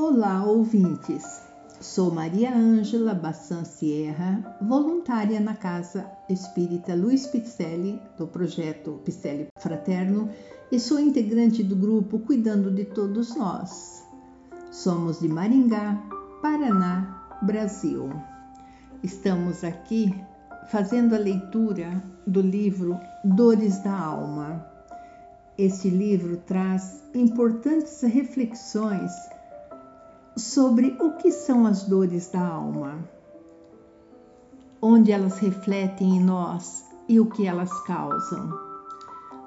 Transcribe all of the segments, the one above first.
Olá, ouvintes. Sou Maria Ângela Bassan Sierra, voluntária na Casa Espírita Luiz Picelli, do projeto Picelli Fraterno, e sou integrante do grupo Cuidando de Todos Nós. Somos de Maringá, Paraná, Brasil. Estamos aqui fazendo a leitura do livro Dores da Alma. Este livro traz importantes reflexões sobre o que são as dores da alma, onde elas refletem em nós e o que elas causam.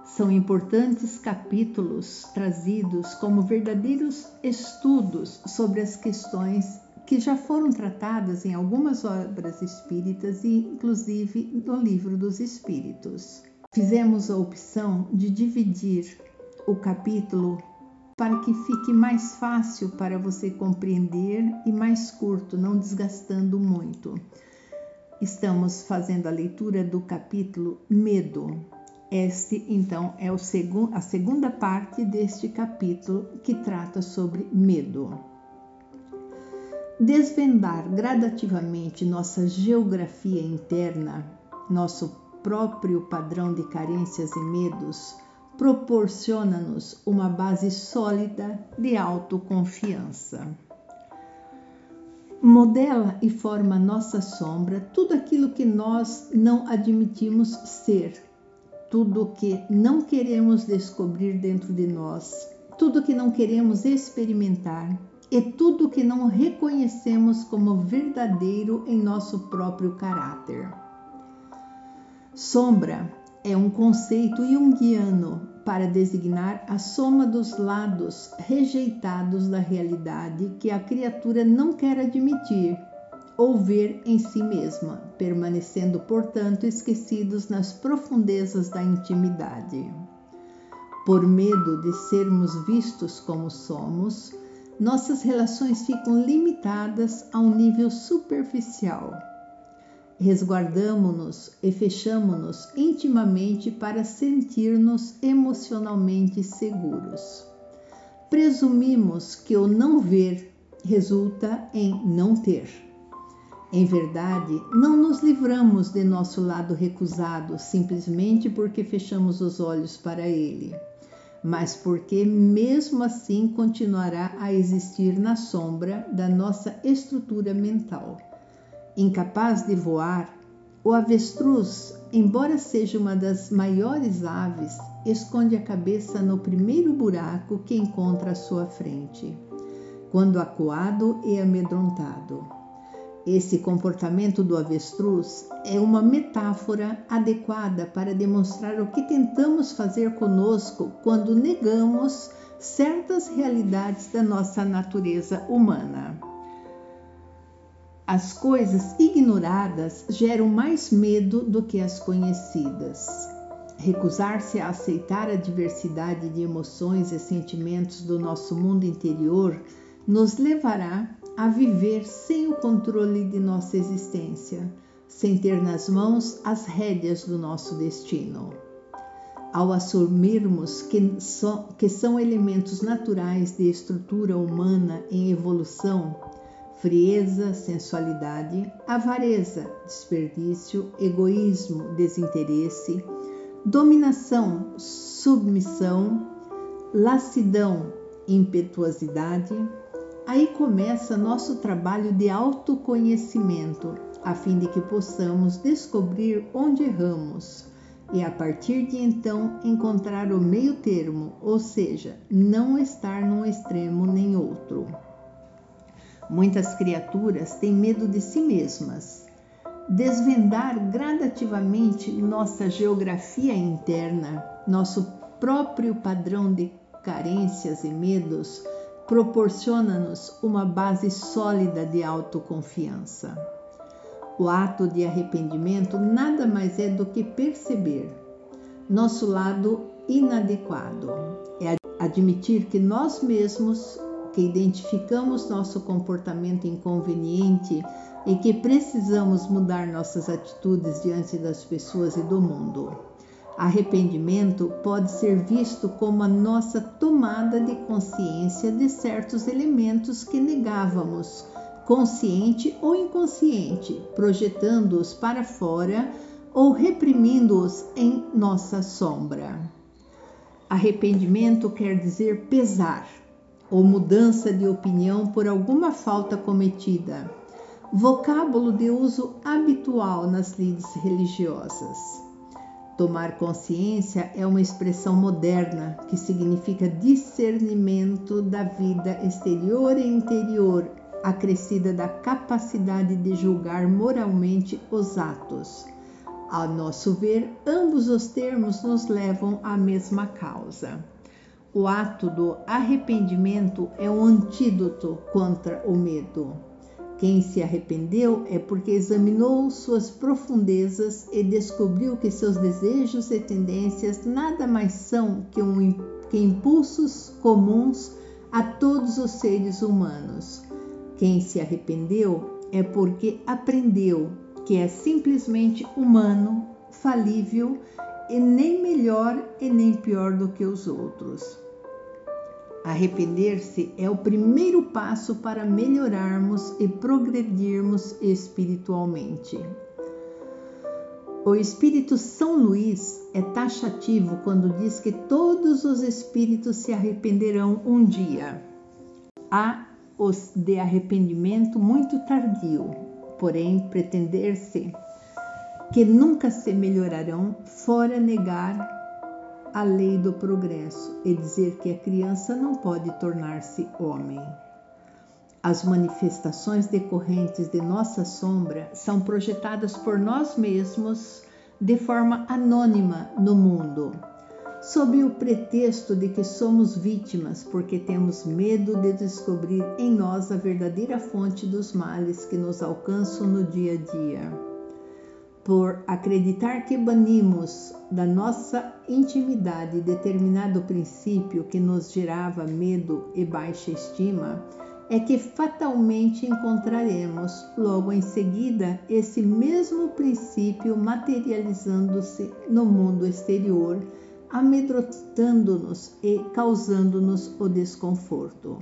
São importantes capítulos trazidos como verdadeiros estudos sobre as questões que já foram tratadas em algumas obras espíritas e, inclusive, no Livro dos Espíritos. Fizemos a opção de dividir o capítulo para que fique mais fácil para você compreender e mais curto, não desgastando muito. Estamos fazendo a leitura do capítulo Medo. Este, então, é seg a segunda parte deste capítulo que trata sobre medo. Desvendar gradativamente nossa geografia interna, nosso próprio padrão de carências e medos, proporciona-nos uma base sólida de autoconfiança. Modela e forma nossa sombra tudo aquilo que nós não admitimos ser, tudo que não queremos descobrir dentro de nós, tudo que não queremos experimentar e tudo que não reconhecemos como verdadeiro em nosso próprio caráter. Sombra é um conceito junguiano para designar a soma dos lados rejeitados da realidade que a criatura não quer admitir ou ver em si mesma, permanecendo, portanto, esquecidos nas profundezas da intimidade. Por medo de sermos vistos como somos, nossas relações ficam limitadas a um nível superficial resguardamo-nos e fechamo-nos intimamente para sentir-nos emocionalmente seguros. Presumimos que o não ver resulta em não ter. Em verdade, não nos livramos de nosso lado recusado simplesmente porque fechamos os olhos para ele, mas porque mesmo assim continuará a existir na sombra da nossa estrutura mental Incapaz de voar, o avestruz, embora seja uma das maiores aves, esconde a cabeça no primeiro buraco que encontra à sua frente, quando acuado e amedrontado. Esse comportamento do avestruz é uma metáfora adequada para demonstrar o que tentamos fazer conosco quando negamos certas realidades da nossa natureza humana. As coisas ignoradas geram mais medo do que as conhecidas. Recusar-se a aceitar a diversidade de emoções e sentimentos do nosso mundo interior nos levará a viver sem o controle de nossa existência, sem ter nas mãos as rédeas do nosso destino. Ao assumirmos que, so, que são elementos naturais de estrutura humana em evolução, frieza, sensualidade, avareza, desperdício, egoísmo, desinteresse, dominação, submissão, lassidão, impetuosidade. Aí começa nosso trabalho de autoconhecimento, a fim de que possamos descobrir onde erramos e a partir de então encontrar o meio termo, ou seja, não estar num extremo nem outro. Muitas criaturas têm medo de si mesmas. Desvendar gradativamente nossa geografia interna, nosso próprio padrão de carências e medos, proporciona-nos uma base sólida de autoconfiança. O ato de arrependimento nada mais é do que perceber nosso lado inadequado, é admitir que nós mesmos que identificamos nosso comportamento inconveniente e que precisamos mudar nossas atitudes diante das pessoas e do mundo. Arrependimento pode ser visto como a nossa tomada de consciência de certos elementos que negávamos, consciente ou inconsciente, projetando-os para fora ou reprimindo-os em nossa sombra. Arrependimento quer dizer pesar ou mudança de opinião por alguma falta cometida, vocábulo de uso habitual nas lides religiosas. Tomar consciência é uma expressão moderna que significa discernimento da vida exterior e interior, acrescida da capacidade de julgar moralmente os atos. A nosso ver, ambos os termos nos levam à mesma causa. O ato do arrependimento é um antídoto contra o medo. Quem se arrependeu é porque examinou suas profundezas e descobriu que seus desejos e tendências nada mais são que, um, que impulsos comuns a todos os seres humanos. Quem se arrependeu é porque aprendeu que é simplesmente humano, falível e nem melhor e nem pior do que os outros. Arrepender-se é o primeiro passo para melhorarmos e progredirmos espiritualmente. O Espírito São Luís é taxativo quando diz que todos os espíritos se arrependerão um dia. Há os de arrependimento muito tardio, porém pretender-se que nunca se melhorarão, fora negar a lei do progresso e dizer que a criança não pode tornar-se homem. As manifestações decorrentes de nossa sombra são projetadas por nós mesmos de forma anônima no mundo, sob o pretexto de que somos vítimas porque temos medo de descobrir em nós a verdadeira fonte dos males que nos alcançam no dia a dia por acreditar que banimos da nossa intimidade determinado princípio que nos gerava medo e baixa estima, é que fatalmente encontraremos logo em seguida esse mesmo princípio materializando-se no mundo exterior, amedrontando-nos e causando-nos o desconforto.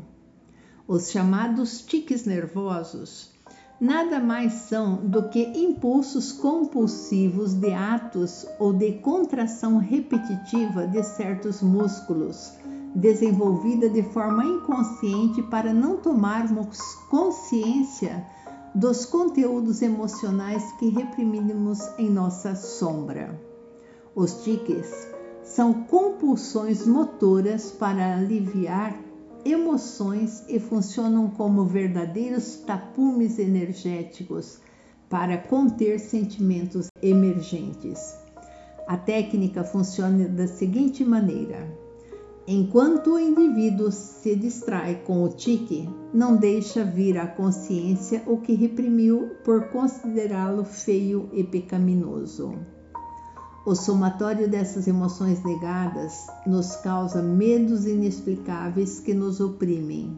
Os chamados tiques nervosos nada mais são do que impulsos compulsivos de atos ou de contração repetitiva de certos músculos, desenvolvida de forma inconsciente para não tomarmos consciência dos conteúdos emocionais que reprimimos em nossa sombra. Os tiques são compulsões motoras para aliviar emoções e funcionam como verdadeiros tapumes energéticos para conter sentimentos emergentes. A técnica funciona da seguinte maneira: enquanto o indivíduo se distrai com o tique, não deixa vir à consciência o que reprimiu por considerá-lo feio e pecaminoso. O somatório dessas emoções negadas nos causa medos inexplicáveis que nos oprimem,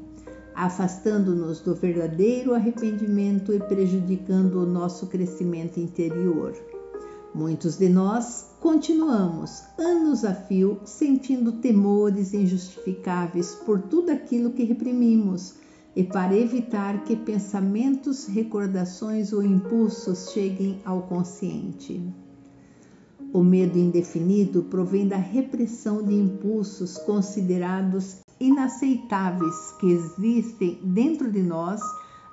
afastando-nos do verdadeiro arrependimento e prejudicando o nosso crescimento interior. Muitos de nós continuamos, anos a fio, sentindo temores injustificáveis por tudo aquilo que reprimimos e para evitar que pensamentos, recordações ou impulsos cheguem ao consciente. O medo indefinido provém da repressão de impulsos considerados inaceitáveis que existem dentro de nós,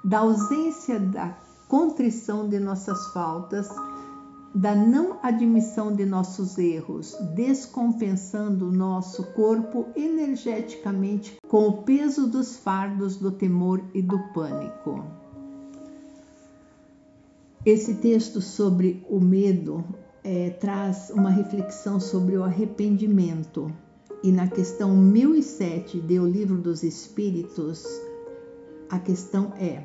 da ausência da contrição de nossas faltas, da não admissão de nossos erros, descompensando nosso corpo energeticamente com o peso dos fardos do temor e do pânico. Esse texto sobre o medo é, traz uma reflexão sobre o arrependimento. E na questão 1007 de O Livro dos Espíritos, a questão é: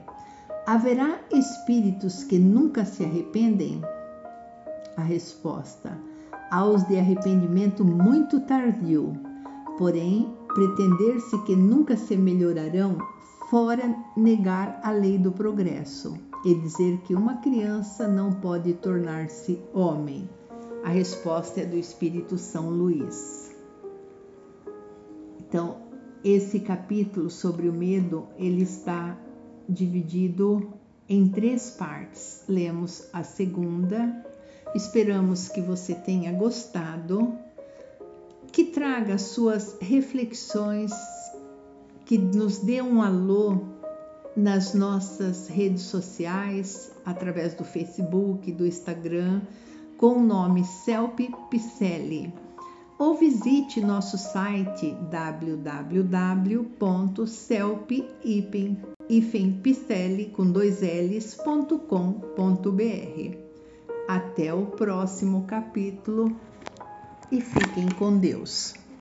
haverá espíritos que nunca se arrependem? A resposta: aos de arrependimento muito tardio. Porém, pretender-se que nunca se melhorarão, fora negar a lei do progresso e dizer que uma criança não pode tornar-se homem. A resposta é do Espírito São Luís. Então, esse capítulo sobre o medo, ele está dividido em três partes. Lemos a segunda. Esperamos que você tenha gostado, que traga suas reflexões, que nos dê um alô nas nossas redes sociais, através do Facebook, do Instagram, com o nome Celpe Picelli. Ou visite nosso site www.celpe-picelli com dois L's.com.br. Até o próximo capítulo e fiquem com Deus.